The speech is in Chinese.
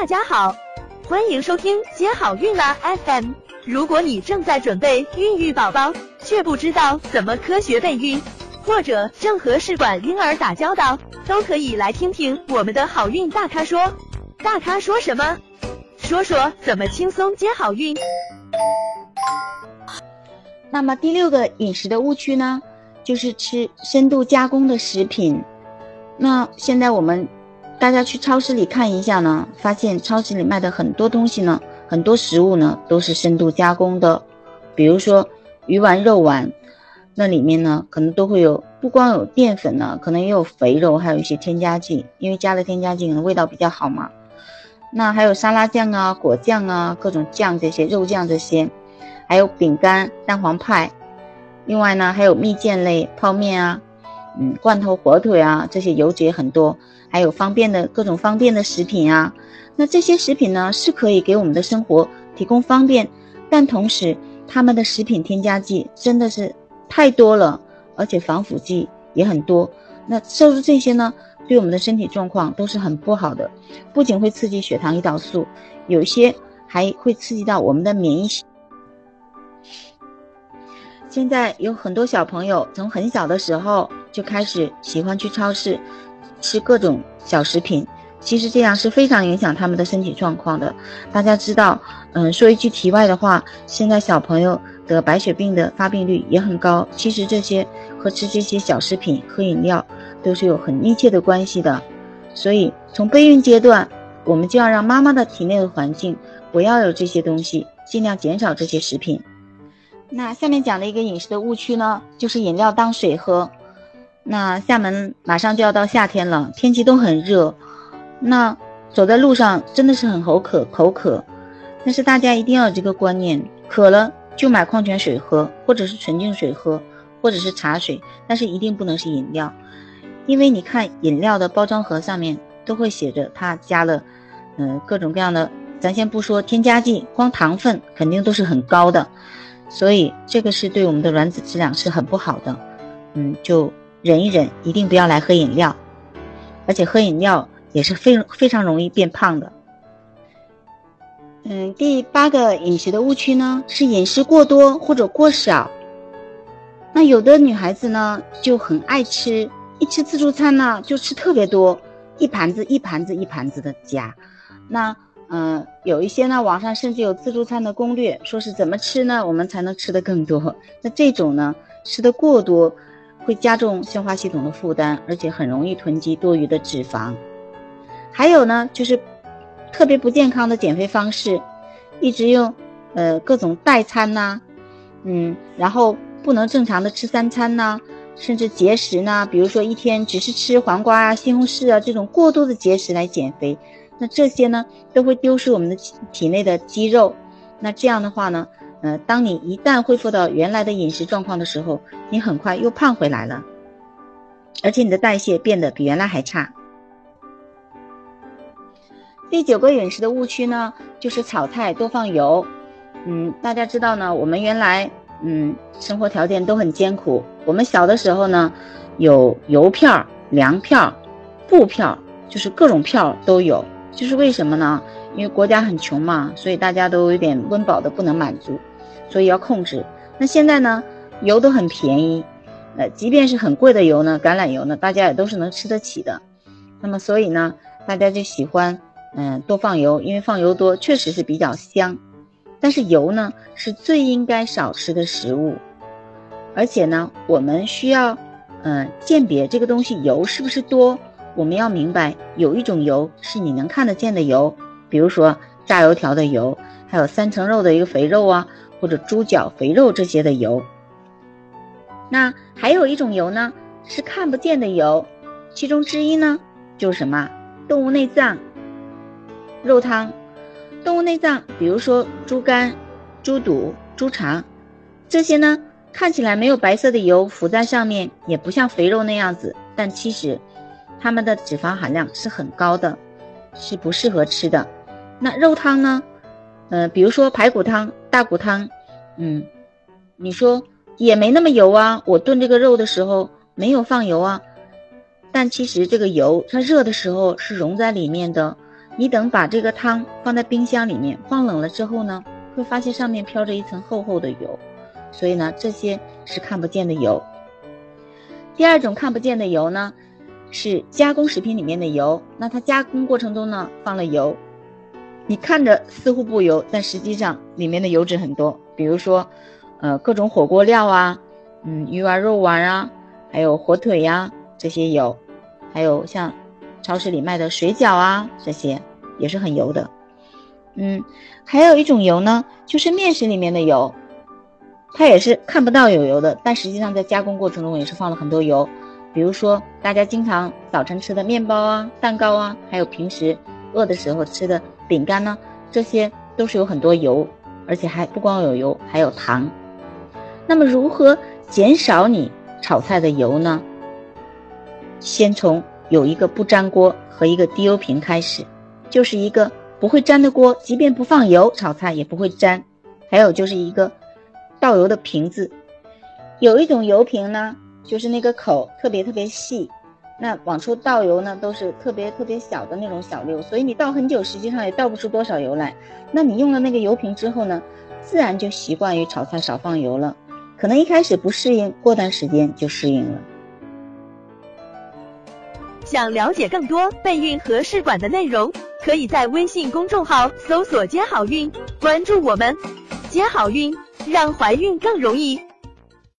大家好，欢迎收听接好运啦 FM。如果你正在准备孕育宝宝，却不知道怎么科学备孕，或者正和试管婴儿打交道，都可以来听听我们的好运大咖说。大咖说什么？说说怎么轻松接好运。那么第六个饮食的误区呢，就是吃深度加工的食品。那现在我们大家去超市里看一下呢，发现超市里卖的很多东西呢。很多食物呢都是深度加工的，比如说鱼丸、肉丸，那里面呢可能都会有，不光有淀粉呢，可能也有肥肉，还有一些添加剂，因为加了添加剂，可能味道比较好嘛。那还有沙拉酱啊、果酱啊、各种酱这些肉酱这些，还有饼干、蛋黄派，另外呢还有蜜饯类、泡面啊，嗯，罐头火腿啊，这些油脂也很多，还有方便的各种方便的食品啊。那这些食品呢，是可以给我们的生活提供方便，但同时他们的食品添加剂真的是太多了，而且防腐剂也很多。那摄入这些呢，对我们的身体状况都是很不好的，不仅会刺激血糖、胰岛素，有些还会刺激到我们的免疫系现在有很多小朋友从很小的时候就开始喜欢去超市吃各种小食品。其实这样是非常影响他们的身体状况的。大家知道，嗯，说一句题外的话，现在小朋友得白血病的发病率也很高。其实这些和吃这些小食品、喝饮料都是有很密切的关系的。所以从备孕阶段，我们就要让妈妈的体内的环境不要有这些东西，尽量减少这些食品。那下面讲的一个饮食的误区呢，就是饮料当水喝。那厦门马上就要到夏天了，天气都很热。那走在路上真的是很口渴，口渴。但是大家一定要有这个观念，渴了就买矿泉水喝，或者是纯净水喝，或者是茶水，但是一定不能是饮料，因为你看饮料的包装盒上面都会写着它加了，嗯，各种各样的，咱先不说添加剂，光糖分肯定都是很高的，所以这个是对我们的卵子质量是很不好的。嗯，就忍一忍，一定不要来喝饮料，而且喝饮料。也是非非常容易变胖的。嗯，第八个饮食的误区呢是饮食过多或者过少。那有的女孩子呢就很爱吃，一吃自助餐呢就吃特别多，一盘子一盘子一盘子的夹。那嗯，有一些呢网上甚至有自助餐的攻略，说是怎么吃呢我们才能吃的更多。那这种呢吃的过多，会加重消化系统的负担，而且很容易囤积多余的脂肪。还有呢，就是特别不健康的减肥方式，一直用呃各种代餐呐，嗯，然后不能正常的吃三餐呐，甚至节食呢，比如说一天只是吃黄瓜啊、西红柿啊这种过多的节食来减肥，那这些呢都会丢失我们的体内的肌肉，那这样的话呢，呃，当你一旦恢复到原来的饮食状况的时候，你很快又胖回来了，而且你的代谢变得比原来还差。第九个饮食的误区呢，就是炒菜多放油。嗯，大家知道呢，我们原来嗯生活条件都很艰苦。我们小的时候呢，有油票、粮票、布票，就是各种票都有。就是为什么呢？因为国家很穷嘛，所以大家都有点温饱的不能满足，所以要控制。那现在呢，油都很便宜，呃，即便是很贵的油呢，橄榄油呢，大家也都是能吃得起的。那么所以呢，大家就喜欢。嗯，多放油，因为放油多确实是比较香。但是油呢，是最应该少吃的食物。而且呢，我们需要，嗯，鉴别这个东西油是不是多。我们要明白，有一种油是你能看得见的油，比如说炸油条的油，还有三层肉的一个肥肉啊，或者猪脚肥肉这些的油。那还有一种油呢，是看不见的油，其中之一呢，就是什么动物内脏。肉汤、动物内脏，比如说猪肝、猪肚、猪肠，这些呢看起来没有白色的油浮在上面，也不像肥肉那样子，但其实它们的脂肪含量是很高的，是不适合吃的。那肉汤呢？呃，比如说排骨汤、大骨汤，嗯，你说也没那么油啊。我炖这个肉的时候没有放油啊，但其实这个油它热的时候是融在里面的。你等把这个汤放在冰箱里面放冷了之后呢，会发现上面飘着一层厚厚的油，所以呢，这些是看不见的油。第二种看不见的油呢，是加工食品里面的油。那它加工过程中呢，放了油，你看着似乎不油，但实际上里面的油脂很多。比如说，呃，各种火锅料啊，嗯，鱼丸、肉丸啊，还有火腿呀，这些油，还有像超市里卖的水饺啊，这些也是很油的。嗯，还有一种油呢，就是面食里面的油。它也是看不到有油的，但实际上在加工过程中也是放了很多油。比如说大家经常早晨吃的面包啊、蛋糕啊，还有平时饿的时候吃的饼干呢，这些都是有很多油，而且还不光有油，还有糖。那么如何减少你炒菜的油呢？先从有一个不粘锅和一个低油瓶开始，就是一个不会粘的锅，即便不放油炒菜也不会粘。还有就是一个。倒油的瓶子，有一种油瓶呢，就是那个口特别特别细，那往出倒油呢都是特别特别小的那种小溜，所以你倒很久，实际上也倒不出多少油来。那你用了那个油瓶之后呢，自然就习惯于炒菜少放油了。可能一开始不适应，过段时间就适应了。想了解更多备孕和试管的内容，可以在微信公众号搜索“接好运”，关注我们，接好运。让怀孕更容易。